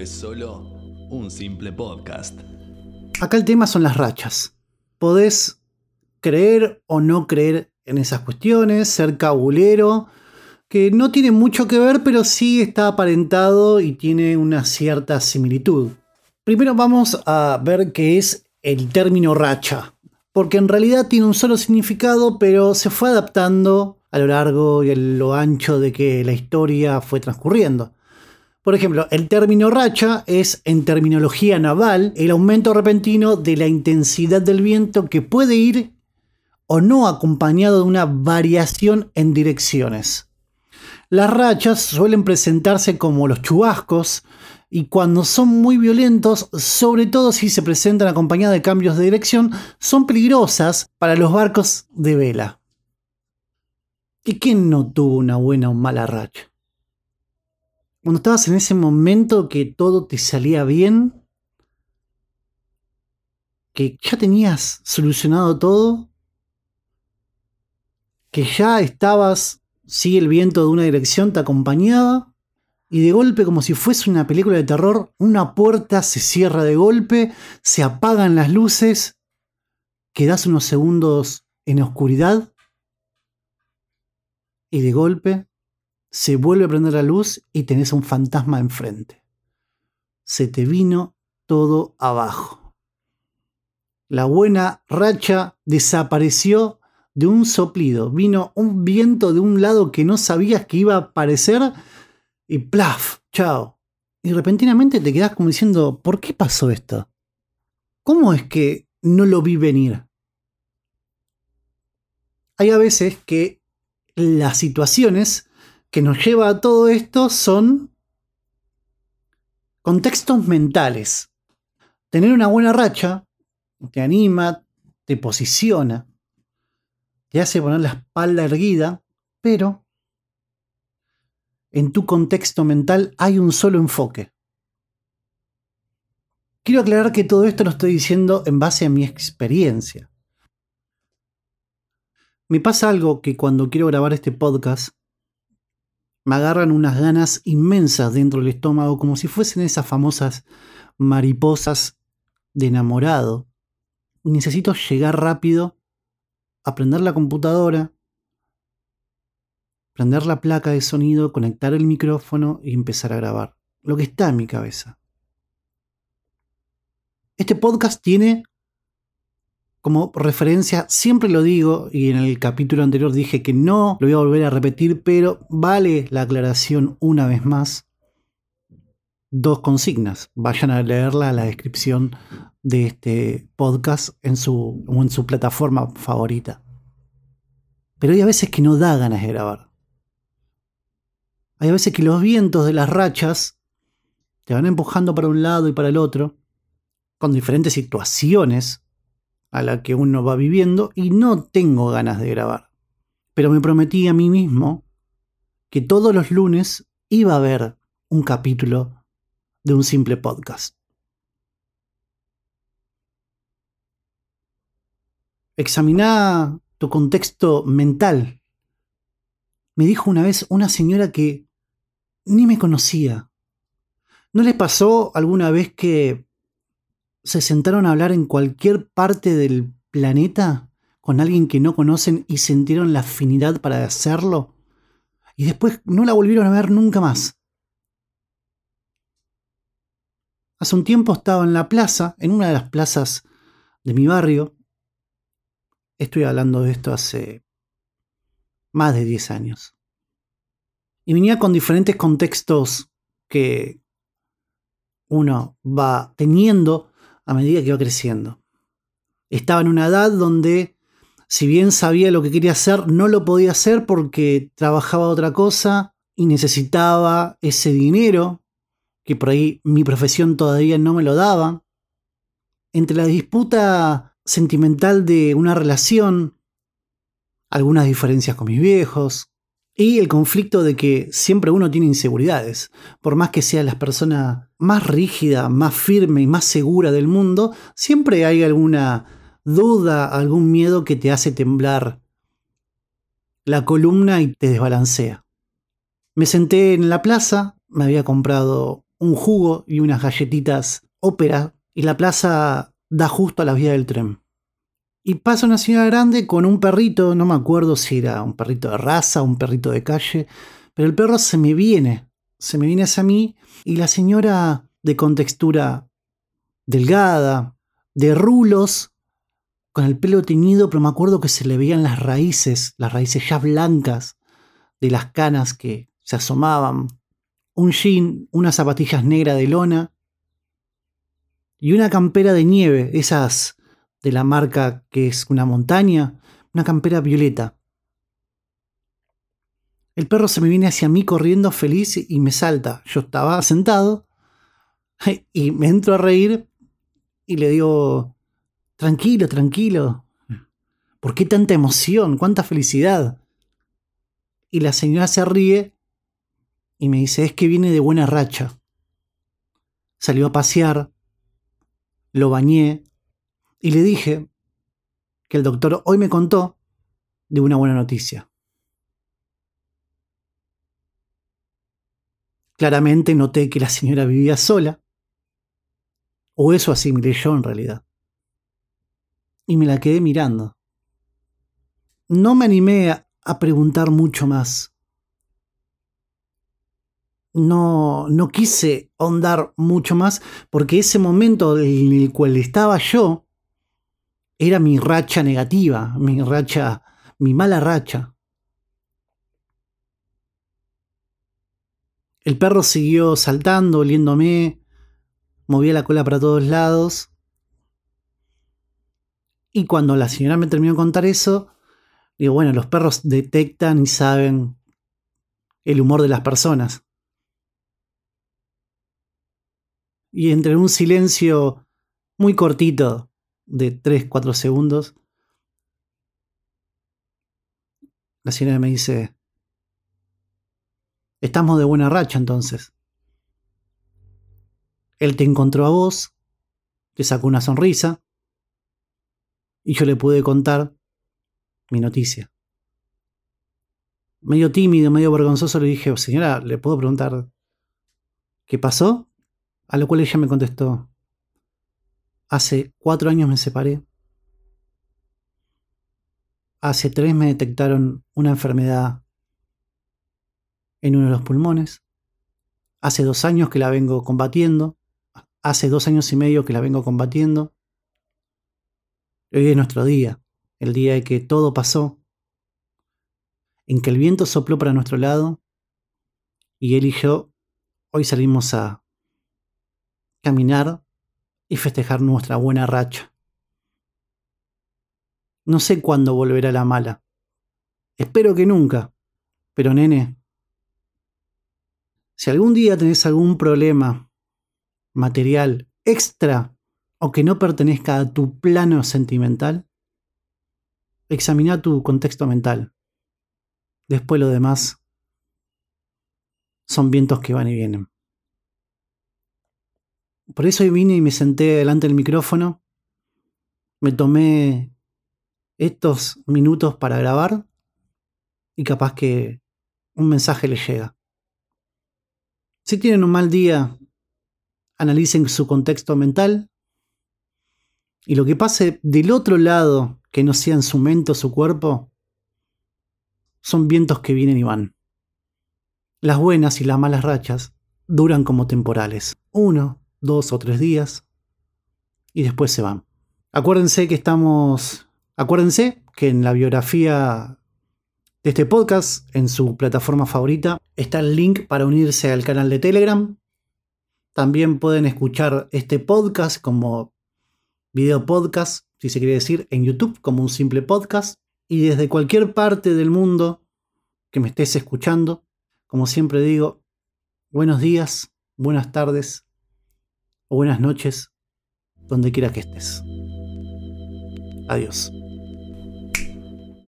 Es solo un simple podcast. Acá el tema son las rachas. Podés creer o no creer en esas cuestiones, ser cabulero, que no tiene mucho que ver, pero sí está aparentado y tiene una cierta similitud. Primero vamos a ver qué es el término racha, porque en realidad tiene un solo significado, pero se fue adaptando a lo largo y a lo ancho de que la historia fue transcurriendo. Por ejemplo, el término racha es, en terminología naval, el aumento repentino de la intensidad del viento que puede ir o no acompañado de una variación en direcciones. Las rachas suelen presentarse como los chubascos y cuando son muy violentos, sobre todo si se presentan acompañadas de cambios de dirección, son peligrosas para los barcos de vela. ¿Y quién no tuvo una buena o mala racha? Cuando estabas en ese momento que todo te salía bien, que ya tenías solucionado todo, que ya estabas, si el viento de una dirección te acompañaba, y de golpe, como si fuese una película de terror, una puerta se cierra de golpe, se apagan las luces, quedas unos segundos en oscuridad, y de golpe se vuelve a prender la luz y tenés un fantasma enfrente. Se te vino todo abajo. La buena racha desapareció de un soplido. Vino un viento de un lado que no sabías que iba a aparecer y plaf, chao. Y repentinamente te quedas como diciendo, ¿por qué pasó esto? ¿Cómo es que no lo vi venir? Hay a veces que las situaciones que nos lleva a todo esto son contextos mentales. Tener una buena racha te anima, te posiciona, te hace poner la espalda erguida, pero en tu contexto mental hay un solo enfoque. Quiero aclarar que todo esto lo estoy diciendo en base a mi experiencia. Me pasa algo que cuando quiero grabar este podcast, me agarran unas ganas inmensas dentro del estómago, como si fuesen esas famosas mariposas de enamorado. Necesito llegar rápido aprender la computadora, prender la placa de sonido, conectar el micrófono y empezar a grabar. Lo que está en mi cabeza. Este podcast tiene como referencia, siempre lo digo, y en el capítulo anterior dije que no lo voy a volver a repetir, pero vale la aclaración una vez más. Dos consignas. Vayan a leerla en la descripción de este podcast en su, en su plataforma favorita. Pero hay a veces que no da ganas de grabar. Hay a veces que los vientos de las rachas te van empujando para un lado y para el otro, con diferentes situaciones a las que uno va viviendo, y no tengo ganas de grabar. Pero me prometí a mí mismo que todos los lunes iba a haber un capítulo de un simple podcast. Examiná tu contexto mental. Me dijo una vez una señora que ni me conocía. ¿No les pasó alguna vez que se sentaron a hablar en cualquier parte del planeta con alguien que no conocen y sintieron la afinidad para hacerlo? Y después no la volvieron a ver nunca más. Hace un tiempo estaba en la plaza, en una de las plazas de mi barrio, Estoy hablando de esto hace más de 10 años. Y venía con diferentes contextos que uno va teniendo a medida que va creciendo. Estaba en una edad donde, si bien sabía lo que quería hacer, no lo podía hacer porque trabajaba otra cosa y necesitaba ese dinero, que por ahí mi profesión todavía no me lo daba. Entre la disputa sentimental de una relación, algunas diferencias con mis viejos y el conflicto de que siempre uno tiene inseguridades. Por más que sea la persona más rígida, más firme y más segura del mundo, siempre hay alguna duda, algún miedo que te hace temblar la columna y te desbalancea. Me senté en la plaza, me había comprado un jugo y unas galletitas ópera y la plaza da justo a la vía del tren. Y pasa una señora grande con un perrito, no me acuerdo si era un perrito de raza un perrito de calle, pero el perro se me viene, se me viene hacia mí y la señora de contextura delgada, de rulos, con el pelo teñido, pero me acuerdo que se le veían las raíces, las raíces ya blancas de las canas que se asomaban, un jean, unas zapatillas negras de lona y una campera de nieve, esas de la marca que es una montaña, una campera violeta. El perro se me viene hacia mí corriendo feliz y me salta. Yo estaba sentado y me entro a reír y le digo, tranquilo, tranquilo. ¿Por qué tanta emoción? ¿Cuánta felicidad? Y la señora se ríe y me dice, es que viene de buena racha. Salió a pasear, lo bañé y le dije que el doctor hoy me contó de una buena noticia. Claramente noté que la señora vivía sola, o eso asimilé yo en realidad. Y me la quedé mirando. No me animé a, preguntar mucho más. No, no quise ahondar mucho más porque ese momento en el cual estaba yo era mi racha negativa, mi racha, mi mala racha. El perro siguió saltando, oliéndome, movía la cola para todos lados. Y cuando la señora me terminó de contar eso, digo, bueno, los perros detectan y saben el humor de las personas. Y entre un silencio muy cortito de 3, 4 segundos, la señora me dice, estamos de buena racha entonces. Él te encontró a vos, te sacó una sonrisa, y yo le pude contar mi noticia. Medio tímido, medio vergonzoso le dije, señora, ¿le puedo preguntar qué pasó? A lo cual ella me contestó, Hace cuatro años me separé. Hace tres me detectaron una enfermedad en uno de los pulmones. Hace dos años que la vengo combatiendo. Hace dos años y medio que la vengo combatiendo. Hoy es nuestro día, el día de que todo pasó, en que el viento sopló para nuestro lado y él y yo hoy salimos a caminar y festejar nuestra buena racha. No sé cuándo volverá la mala. Espero que nunca. Pero nene, si algún día tenés algún problema material extra o que no pertenezca a tu plano sentimental, examina tu contexto mental. Después lo demás son vientos que van y vienen. Por eso vine y me senté delante del micrófono. Me tomé estos minutos para grabar y capaz que un mensaje les llega. Si tienen un mal día, analicen su contexto mental y lo que pase del otro lado, que no sea en su mente o su cuerpo, son vientos que vienen y van. Las buenas y las malas rachas duran como temporales. Uno, dos o tres días y después se van. Acuérdense que estamos, acuérdense que en la biografía de este podcast, en su plataforma favorita, está el link para unirse al canal de Telegram. También pueden escuchar este podcast como video podcast, si se quiere decir, en YouTube como un simple podcast. Y desde cualquier parte del mundo que me estés escuchando, como siempre digo, buenos días, buenas tardes, buenas noches, donde quiera que estés. Adiós.